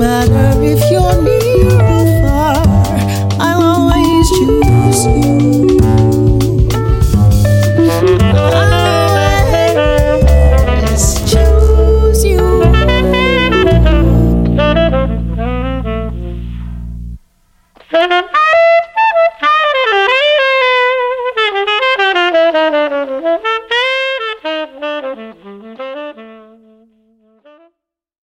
matter if you're near or far.